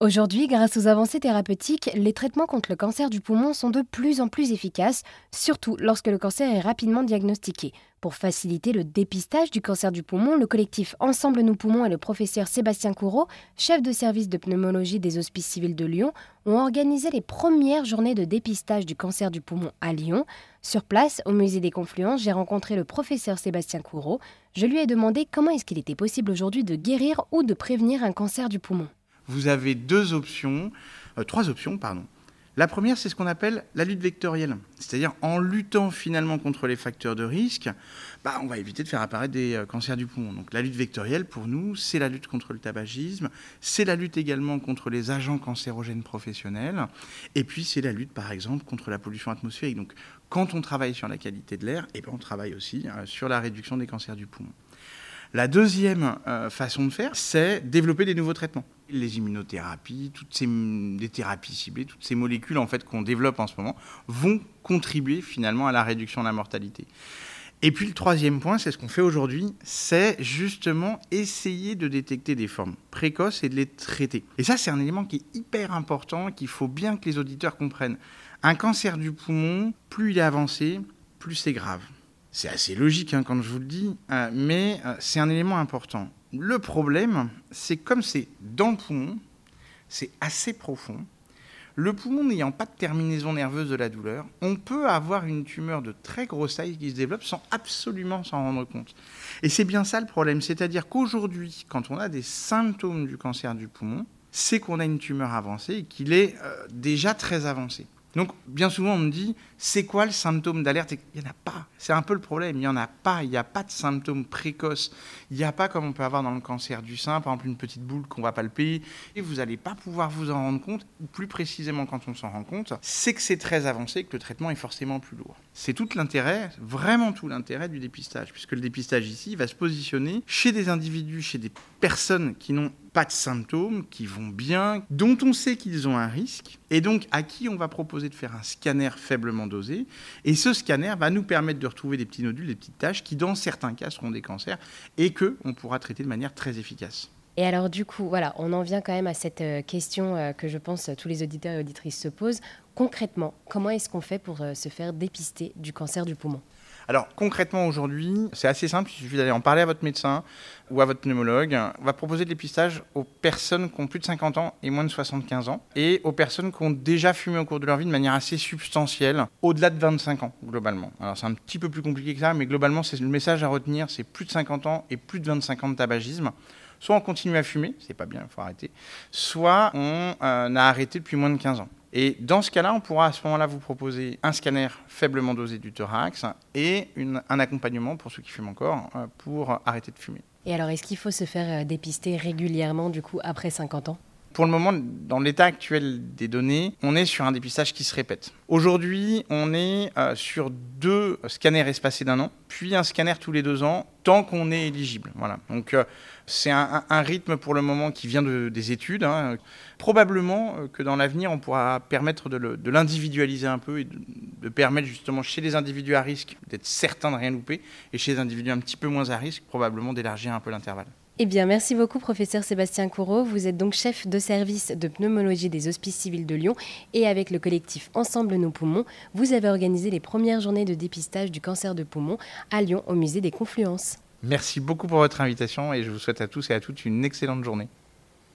Aujourd'hui, grâce aux avancées thérapeutiques, les traitements contre le cancer du poumon sont de plus en plus efficaces, surtout lorsque le cancer est rapidement diagnostiqué. Pour faciliter le dépistage du cancer du poumon, le collectif Ensemble Nous Poumons et le professeur Sébastien Courreau, chef de service de pneumologie des Hospices civils de Lyon, ont organisé les premières journées de dépistage du cancer du poumon à Lyon. Sur place, au musée des Confluences, j'ai rencontré le professeur Sébastien Courreau. Je lui ai demandé comment est-ce qu'il était possible aujourd'hui de guérir ou de prévenir un cancer du poumon vous avez deux options, euh, trois options, pardon. La première, c'est ce qu'on appelle la lutte vectorielle. C'est-à-dire en luttant finalement contre les facteurs de risque, bah, on va éviter de faire apparaître des euh, cancers du poumon. Donc la lutte vectorielle, pour nous, c'est la lutte contre le tabagisme, c'est la lutte également contre les agents cancérogènes professionnels, et puis c'est la lutte, par exemple, contre la pollution atmosphérique. Donc quand on travaille sur la qualité de l'air, eh ben, on travaille aussi euh, sur la réduction des cancers du poumon. La deuxième euh, façon de faire, c'est développer des nouveaux traitements. Les immunothérapies, toutes ces thérapies ciblées, toutes ces molécules en fait qu'on développe en ce moment vont contribuer finalement à la réduction de la mortalité. Et puis le troisième point, c'est ce qu'on fait aujourd'hui, c'est justement essayer de détecter des formes précoces et de les traiter. Et ça, c'est un élément qui est hyper important, qu'il faut bien que les auditeurs comprennent. Un cancer du poumon, plus il est avancé, plus c'est grave. C'est assez logique hein, quand je vous le dis, euh, mais euh, c'est un élément important. Le problème, c'est comme c'est dans le poumon, c'est assez profond. Le poumon n'ayant pas de terminaison nerveuse de la douleur, on peut avoir une tumeur de très grosse taille qui se développe sans absolument s'en rendre compte. Et c'est bien ça le problème, c'est-à-dire qu'aujourd'hui, quand on a des symptômes du cancer du poumon, c'est qu'on a une tumeur avancée et qu'il est euh, déjà très avancé. Donc, bien souvent, on me dit, c'est quoi le symptôme d'alerte? Il n'y en a pas. C'est un peu le problème. Il n'y en a pas. Il n'y a pas de symptômes précoces. Il n'y a pas comme on peut avoir dans le cancer du sein, par exemple, une petite boule qu'on va palper. Et vous n'allez pas pouvoir vous en rendre compte. Ou plus précisément, quand on s'en rend compte, c'est que c'est très avancé, que le traitement est forcément plus lourd. C'est tout l'intérêt, vraiment tout l'intérêt du dépistage. Puisque le dépistage ici va se positionner chez des individus, chez des personnes qui n'ont pas de symptômes, qui vont bien, dont on sait qu'ils ont un risque, et donc à qui on va proposer de faire un scanner faiblement dosé. Et ce scanner va nous permettre de retrouver des petits nodules, des petites taches, qui dans certains cas seront des cancers, et que on pourra traiter de manière très efficace. Et alors du coup, voilà, on en vient quand même à cette euh, question euh, que je pense tous les auditeurs et auditrices se posent. Concrètement, comment est-ce qu'on fait pour euh, se faire dépister du cancer du poumon? Alors concrètement aujourd'hui, c'est assez simple, il suffit d'aller en parler à votre médecin ou à votre pneumologue. On va proposer le dépistage aux personnes qui ont plus de 50 ans et moins de 75 ans et aux personnes qui ont déjà fumé au cours de leur vie de manière assez substantielle, au-delà de 25 ans globalement. Alors c'est un petit peu plus compliqué que ça, mais globalement c'est le message à retenir, c'est plus de 50 ans et plus de 25 ans de tabagisme soit on continue à fumer, c'est pas bien, il faut arrêter, soit on euh, a arrêté depuis moins de 15 ans. Et dans ce cas-là, on pourra à ce moment-là vous proposer un scanner faiblement dosé du thorax et un accompagnement pour ceux qui fument encore euh, pour arrêter de fumer. Et alors, est-ce qu'il faut se faire euh, dépister régulièrement du coup après 50 ans? Pour le moment, dans l'état actuel des données, on est sur un dépistage qui se répète. Aujourd'hui, on est euh, sur deux scanners espacés d'un an, puis un scanner tous les deux ans, tant qu'on est éligible. Voilà. Donc, euh, c'est un, rythme pour le moment qui vient des études. Hein. Probablement euh, que dans l'avenir, on pourra permettre de l'individualiser un peu et de, de, permettre justement chez les individus à risque d'être certains de rien louper, et chez les individus un petit peu moins à risque, probablement d'élargir un peu l'intervalle. Eh bien, merci beaucoup, professeur Sébastien Courreau. Vous êtes donc chef de service de pneumologie des Hospices civils de Lyon et avec le collectif Ensemble nos poumons, vous avez organisé les premières journées de dépistage du cancer de poumon à Lyon au musée des Confluences. Merci beaucoup pour votre invitation et je vous souhaite à tous et à toutes une excellente journée.